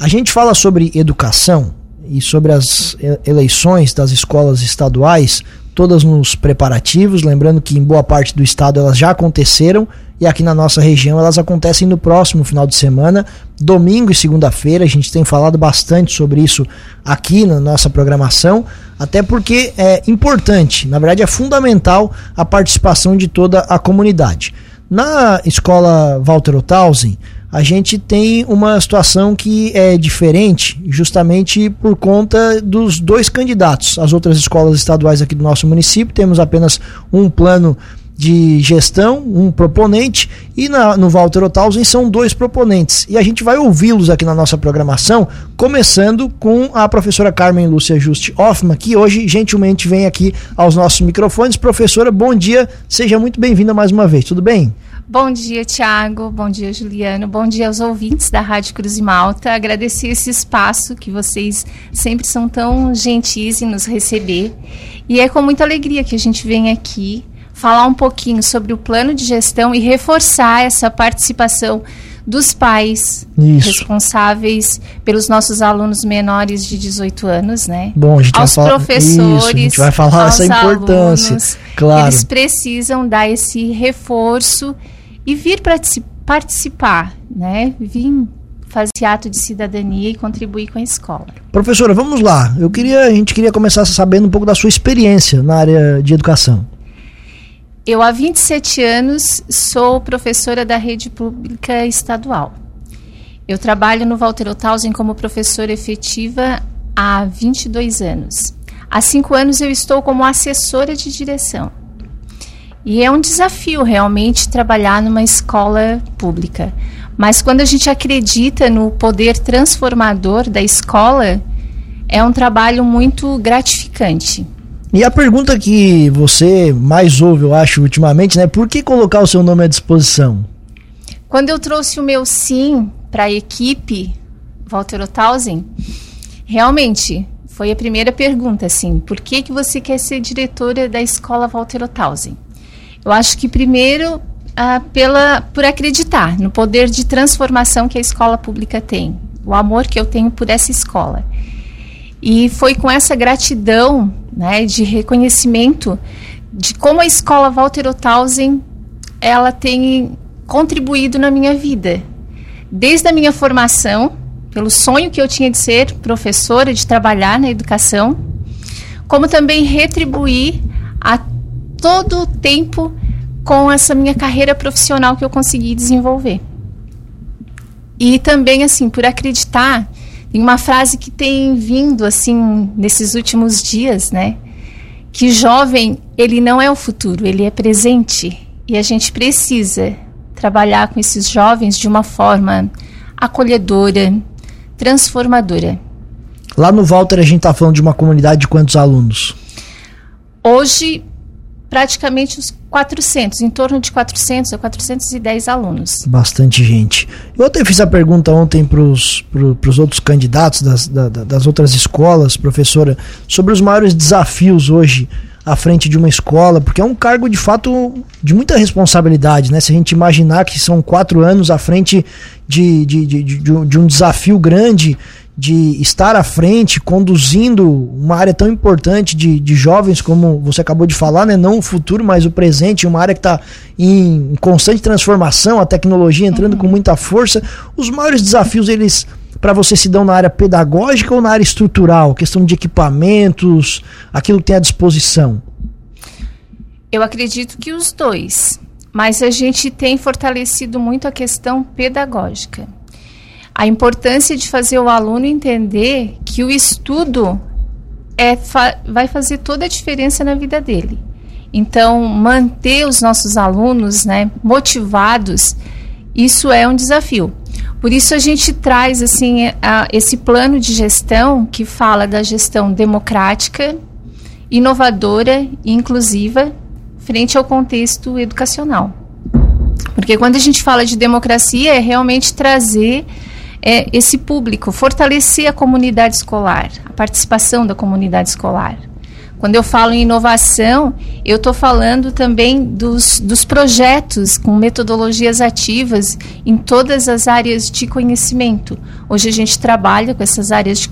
A gente fala sobre educação e sobre as eleições das escolas estaduais, todas nos preparativos, lembrando que em boa parte do estado elas já aconteceram e aqui na nossa região elas acontecem no próximo final de semana, domingo e segunda-feira. A gente tem falado bastante sobre isso aqui na nossa programação, até porque é importante, na verdade é fundamental a participação de toda a comunidade. Na escola Walter Othausen, a gente tem uma situação que é diferente, justamente por conta dos dois candidatos. As outras escolas estaduais aqui do nosso município temos apenas um plano de gestão, um proponente, e na, no Walter Othausen são dois proponentes. E a gente vai ouvi-los aqui na nossa programação, começando com a professora Carmen Lúcia Juste Hoffman, que hoje gentilmente vem aqui aos nossos microfones. Professora, bom dia, seja muito bem-vinda mais uma vez, tudo bem? Bom dia, Tiago. Bom dia, Juliano. Bom dia aos ouvintes da Rádio Cruz e Malta. Agradecer esse espaço que vocês sempre são tão gentis em nos receber. E é com muita alegria que a gente vem aqui falar um pouquinho sobre o plano de gestão e reforçar essa participação dos pais Isso. responsáveis pelos nossos alunos menores de 18 anos, né? Bom, a gente aos vai falar, professores, isso, a gente vai falar essa importância, alunos, claro. Eles precisam dar esse reforço e vir participar, né? Vir fazer ato de cidadania e contribuir com a escola. Professora, vamos lá. Eu queria, a gente queria começar sabendo um pouco da sua experiência na área de educação. Eu, há 27 anos, sou professora da rede pública estadual. Eu trabalho no Walter Othausen como professora efetiva há 22 anos. Há cinco anos eu estou como assessora de direção. E é um desafio realmente trabalhar numa escola pública. Mas quando a gente acredita no poder transformador da escola, é um trabalho muito gratificante. E a pergunta que você mais ouve, eu acho, ultimamente, né? Por que colocar o seu nome à disposição? Quando eu trouxe o meu sim para a equipe Walter Othausen, realmente foi a primeira pergunta, assim, por que, que você quer ser diretora da escola Walter Othausen? Eu acho que primeiro ah, pela, por acreditar no poder de transformação que a escola pública tem, o amor que eu tenho por essa escola. E foi com essa gratidão, né, de reconhecimento de como a escola Walter Othausen ela tem contribuído na minha vida, desde a minha formação, pelo sonho que eu tinha de ser professora, de trabalhar na educação, como também retribuir todo o tempo com essa minha carreira profissional que eu consegui desenvolver. E também assim, por acreditar tem uma frase que tem vindo assim nesses últimos dias, né? Que jovem, ele não é o futuro, ele é presente. E a gente precisa trabalhar com esses jovens de uma forma acolhedora, transformadora. Lá no Walter a gente está falando de uma comunidade de quantos alunos? Hoje praticamente os 400, em torno de 400 a 410 alunos. Bastante gente. Eu até fiz a pergunta ontem para os outros candidatos das, da, das outras escolas, professora, sobre os maiores desafios hoje à frente de uma escola, porque é um cargo de fato de muita responsabilidade, né? Se a gente imaginar que são quatro anos à frente de, de, de, de, de um desafio grande de estar à frente, conduzindo uma área tão importante de, de jovens, como você acabou de falar, né? não o futuro, mas o presente, uma área que está em constante transformação, a tecnologia entrando uhum. com muita força. Os maiores desafios, eles para você se dão na área pedagógica ou na área estrutural? Questão de equipamentos, aquilo que tem à disposição? Eu acredito que os dois, mas a gente tem fortalecido muito a questão pedagógica a importância de fazer o aluno entender que o estudo é, fa vai fazer toda a diferença na vida dele. Então, manter os nossos alunos né, motivados, isso é um desafio. Por isso a gente traz assim a, esse plano de gestão que fala da gestão democrática, inovadora e inclusiva frente ao contexto educacional. Porque quando a gente fala de democracia é realmente trazer é, esse público, fortalecer a comunidade escolar, a participação da comunidade escolar. Quando eu falo em inovação, eu estou falando também dos, dos projetos com metodologias ativas em todas as áreas de conhecimento. Hoje a gente trabalha com essas áreas de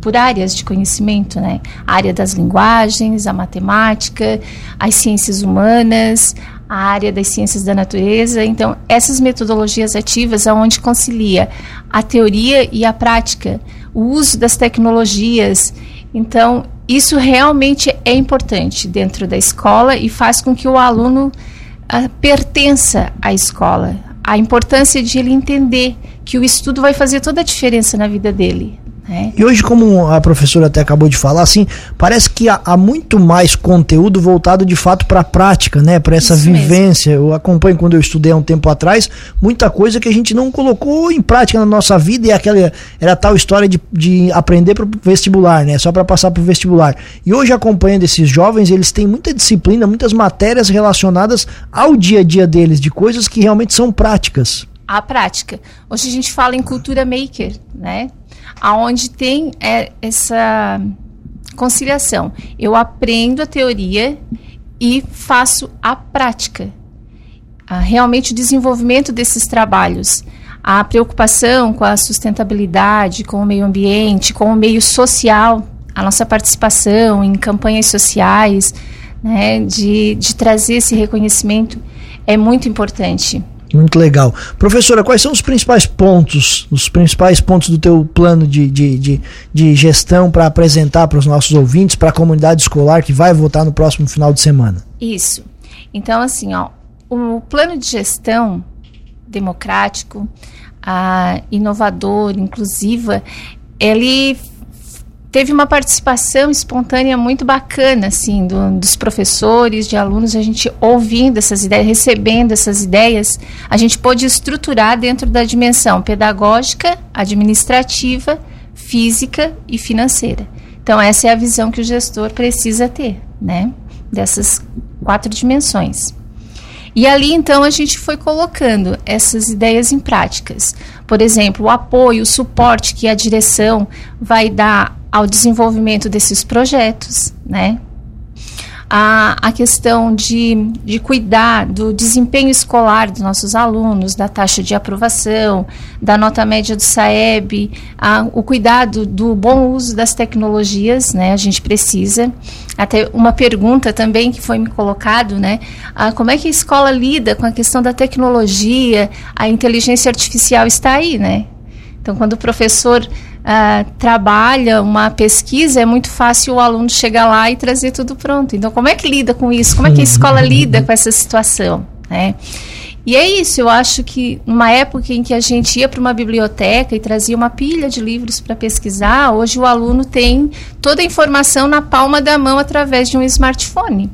por áreas de conhecimento, né? A área das linguagens, a matemática, as ciências humanas, a área das ciências da natureza. Então, essas metodologias ativas aonde concilia a teoria e a prática, o uso das tecnologias. Então, isso realmente é importante dentro da escola e faz com que o aluno uh, pertença à escola. A importância de ele entender que o estudo vai fazer toda a diferença na vida dele. É. E hoje, como a professora até acabou de falar, assim, parece que há, há muito mais conteúdo voltado de fato para a prática, né? Para essa Isso vivência. Mesmo. Eu acompanho quando eu estudei há um tempo atrás, muita coisa que a gente não colocou em prática na nossa vida e aquela era tal história de, de aprender para o vestibular, né? Só para passar para o vestibular. E hoje acompanhando esses jovens, eles têm muita disciplina, muitas matérias relacionadas ao dia a dia deles, de coisas que realmente são práticas. A prática. Hoje a gente fala em cultura maker, né? aonde tem é, essa conciliação. Eu aprendo a teoria e faço a prática. Ah, realmente o desenvolvimento desses trabalhos. A preocupação com a sustentabilidade, com o meio ambiente, com o meio social, a nossa participação em campanhas sociais, né, de, de trazer esse reconhecimento é muito importante. Muito legal. Professora, quais são os principais pontos, os principais pontos do teu plano de, de, de, de gestão para apresentar para os nossos ouvintes, para a comunidade escolar que vai votar no próximo final de semana? Isso. Então, assim, ó, o plano de gestão democrático, a inovador, inclusiva, ele teve uma participação espontânea muito bacana, assim, do, dos professores, de alunos, a gente ouvindo essas ideias, recebendo essas ideias, a gente pôde estruturar dentro da dimensão pedagógica, administrativa, física e financeira. Então, essa é a visão que o gestor precisa ter, né? Dessas quatro dimensões. E ali, então, a gente foi colocando essas ideias em práticas. Por exemplo, o apoio, o suporte que a direção vai dar ao desenvolvimento desses projetos, né? A, a questão de, de cuidar do desempenho escolar dos nossos alunos, da taxa de aprovação, da nota média do SAEB, a, o cuidado do bom uso das tecnologias, né? A gente precisa. Até uma pergunta também que foi me colocado, né? A, como é que a escola lida com a questão da tecnologia? A inteligência artificial está aí, né? Então, quando o professor uh, trabalha uma pesquisa, é muito fácil o aluno chegar lá e trazer tudo pronto. Então, como é que lida com isso? Como é que a escola lida com essa situação? Né? E é isso, eu acho que numa época em que a gente ia para uma biblioteca e trazia uma pilha de livros para pesquisar, hoje o aluno tem toda a informação na palma da mão através de um smartphone.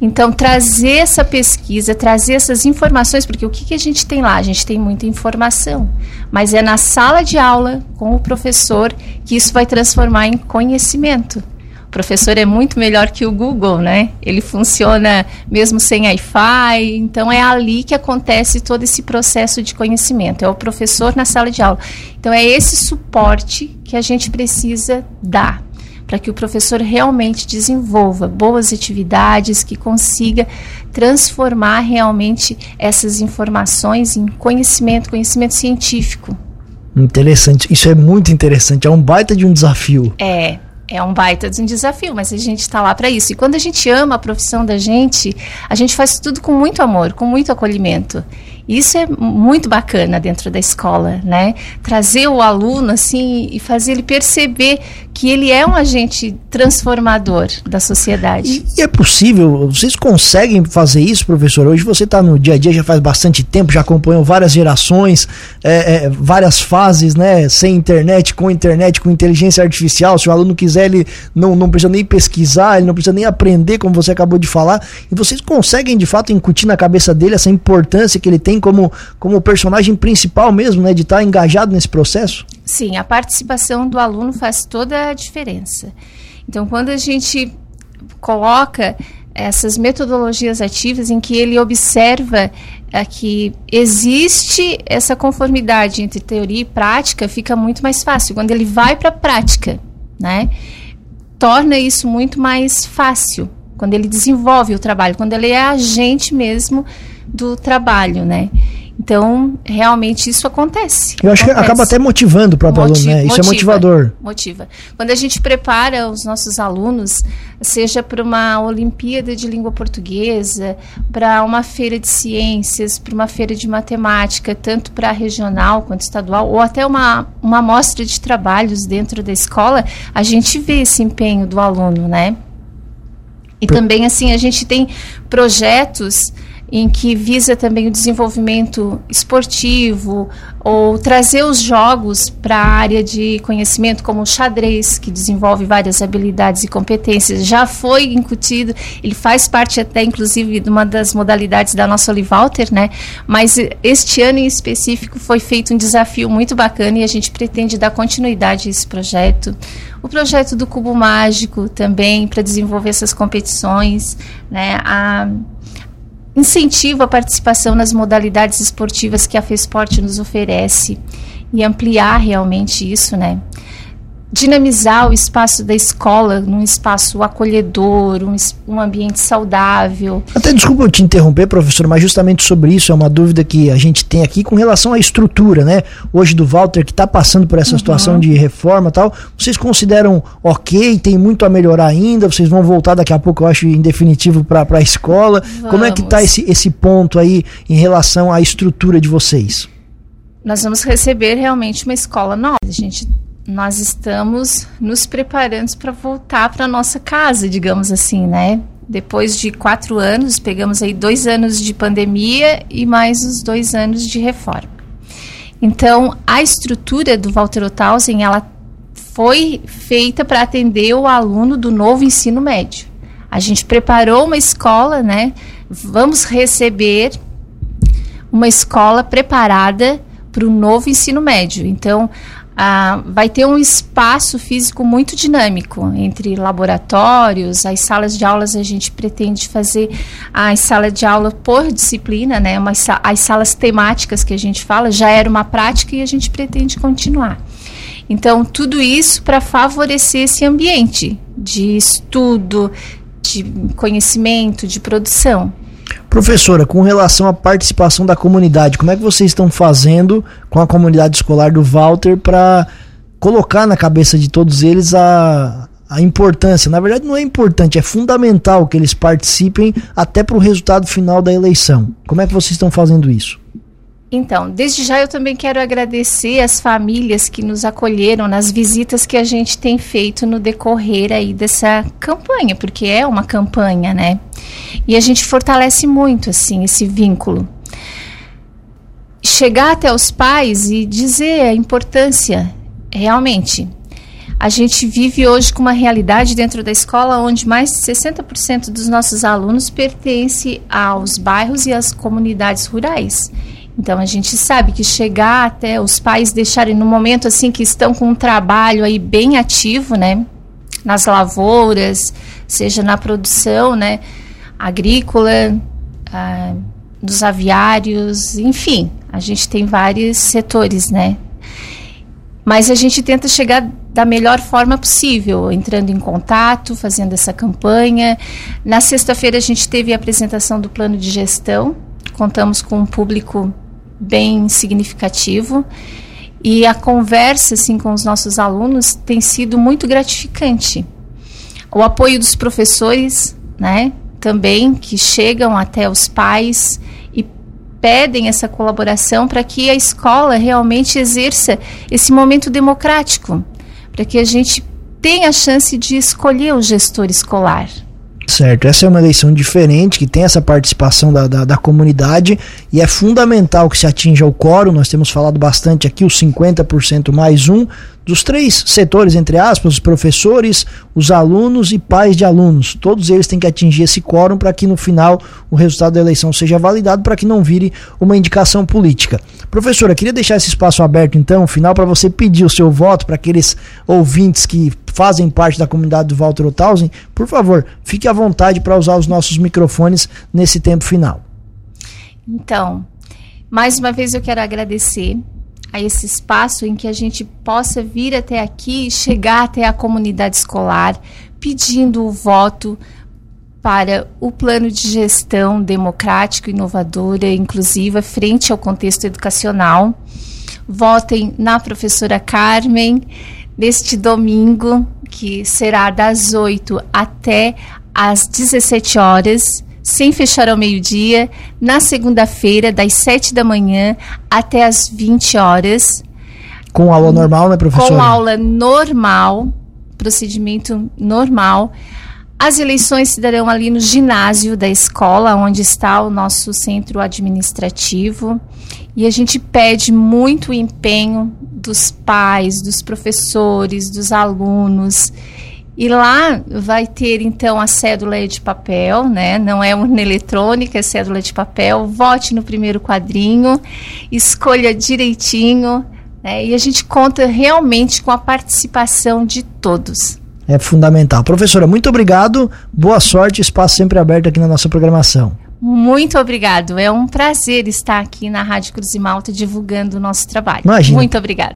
Então, trazer essa pesquisa, trazer essas informações, porque o que, que a gente tem lá? A gente tem muita informação, mas é na sala de aula, com o professor, que isso vai transformar em conhecimento. O professor é muito melhor que o Google, né? Ele funciona mesmo sem Wi-Fi, então é ali que acontece todo esse processo de conhecimento. É o professor na sala de aula. Então é esse suporte que a gente precisa dar para que o professor realmente desenvolva boas atividades, que consiga transformar realmente essas informações em conhecimento, conhecimento científico. Interessante, isso é muito interessante, é um baita de um desafio. É, é um baita de um desafio, mas a gente está lá para isso. E quando a gente ama a profissão da gente, a gente faz tudo com muito amor, com muito acolhimento. Isso é muito bacana dentro da escola, né? Trazer o aluno assim e fazer ele perceber que ele é um agente transformador da sociedade. E, e é possível, vocês conseguem fazer isso, professor? Hoje você está no dia a dia, já faz bastante tempo, já acompanhou várias gerações, é, é, várias fases, né? Sem internet, com internet, com inteligência artificial. Se o aluno quiser, ele não, não precisa nem pesquisar, ele não precisa nem aprender, como você acabou de falar. E vocês conseguem, de fato, incutir na cabeça dele essa importância que ele tem como, como personagem principal mesmo, né? De estar tá engajado nesse processo? Sim, a participação do aluno faz toda a diferença. Então, quando a gente coloca essas metodologias ativas em que ele observa é, que existe essa conformidade entre teoria e prática, fica muito mais fácil. Quando ele vai para a prática, né? torna isso muito mais fácil quando ele desenvolve o trabalho, quando ele é agente mesmo do trabalho, né? Então, realmente isso acontece. Eu acho acontece. que acaba até motivando o próprio aluno, né? Isso é motiva, é motivador. Motiva. Quando a gente prepara os nossos alunos, seja para uma Olimpíada de Língua Portuguesa, para uma feira de ciências, para uma feira de matemática, tanto para regional quanto estadual, ou até uma, uma amostra de trabalhos dentro da escola, a gente vê esse empenho do aluno, né? E também, assim, a gente tem projetos em que visa também o desenvolvimento esportivo ou trazer os jogos para a área de conhecimento, como o xadrez, que desenvolve várias habilidades e competências. Já foi incutido, ele faz parte até, inclusive, de uma das modalidades da nossa Olivalter, né? Mas este ano em específico foi feito um desafio muito bacana e a gente pretende dar continuidade a esse projeto. O projeto do Cubo Mágico também, para desenvolver essas competições, né? A incentiva a participação nas modalidades esportivas que a FESPORT nos oferece e ampliar realmente isso, né? Dinamizar o espaço da escola num espaço acolhedor, um, um, ambiente saudável. Até desculpa eu te interromper, professor, mas justamente sobre isso é uma dúvida que a gente tem aqui com relação à estrutura, né? Hoje do Walter que está passando por essa uhum. situação de reforma, tal. Vocês consideram ok? Tem muito a melhorar ainda? Vocês vão voltar daqui a pouco, eu acho, em definitivo para a escola. Vamos. Como é que está esse esse ponto aí em relação à estrutura de vocês? Nós vamos receber realmente uma escola nova. A gente nós estamos nos preparando para voltar para nossa casa, digamos assim, né? Depois de quatro anos, pegamos aí dois anos de pandemia e mais os dois anos de reforma. Então, a estrutura do Walter Othausen, ela foi feita para atender o aluno do novo ensino médio. A gente preparou uma escola, né? Vamos receber uma escola preparada para o novo ensino médio. Então, ah, vai ter um espaço físico muito dinâmico entre laboratórios, as salas de aulas a gente pretende fazer a sala de aula por disciplina, né? Uma, as salas temáticas que a gente fala já era uma prática e a gente pretende continuar. Então, tudo isso para favorecer esse ambiente de estudo, de conhecimento, de produção. Professora, com relação à participação da comunidade, como é que vocês estão fazendo com a comunidade escolar do Walter para colocar na cabeça de todos eles a, a importância? Na verdade, não é importante, é fundamental que eles participem até para o resultado final da eleição. Como é que vocês estão fazendo isso? Então, desde já eu também quero agradecer as famílias que nos acolheram nas visitas que a gente tem feito no decorrer aí dessa campanha, porque é uma campanha, né? E a gente fortalece muito assim esse vínculo. Chegar até os pais e dizer a importância realmente a gente vive hoje com uma realidade dentro da escola onde mais de 60% dos nossos alunos pertence aos bairros e às comunidades rurais. Então a gente sabe que chegar até os pais deixarem no momento assim que estão com um trabalho aí bem ativo, né, nas lavouras, seja na produção, né, agrícola, ah, dos aviários, enfim, a gente tem vários setores, né. Mas a gente tenta chegar da melhor forma possível, entrando em contato, fazendo essa campanha. Na sexta-feira a gente teve a apresentação do plano de gestão. Contamos com um público bem significativo e a conversa assim com os nossos alunos tem sido muito gratificante. O apoio dos professores, né, também que chegam até os pais e pedem essa colaboração para que a escola realmente exerça esse momento democrático, para que a gente tenha a chance de escolher o gestor escolar. Certo, essa é uma eleição diferente, que tem essa participação da, da, da, comunidade e é fundamental que se atinja o quórum. Nós temos falado bastante aqui, os 50% mais um, dos três setores, entre aspas, os professores, os alunos e pais de alunos. Todos eles têm que atingir esse quórum para que no final o resultado da eleição seja validado, para que não vire uma indicação política. Professora, queria deixar esse espaço aberto então, final, para você pedir o seu voto para aqueles ouvintes que fazem parte da comunidade do Walter Othausen. Por favor, fique à vontade para usar os nossos microfones nesse tempo final. Então, mais uma vez eu quero agradecer a esse espaço em que a gente possa vir até aqui e chegar até a comunidade escolar, pedindo o voto para o plano de gestão democrático, inovadora e inclusiva frente ao contexto educacional. Votem na professora Carmen neste domingo, que será das 8 até às 17 horas, sem fechar ao meio-dia, na segunda-feira, das 7 da manhã até às 20 horas. Com aula normal, né, professora? Com aula normal, procedimento normal. As eleições se darão ali no ginásio da escola, onde está o nosso centro administrativo. E a gente pede muito empenho dos pais, dos professores, dos alunos. E lá vai ter então a cédula de papel, né? Não é urna eletrônica, é cédula de papel. Vote no primeiro quadrinho, escolha direitinho, né? E a gente conta realmente com a participação de todos é fundamental. Professora, muito obrigado, boa sorte, espaço sempre aberto aqui na nossa programação. Muito obrigado. É um prazer estar aqui na Rádio Cruz e Malta divulgando o nosso trabalho. Imagina. Muito obrigada.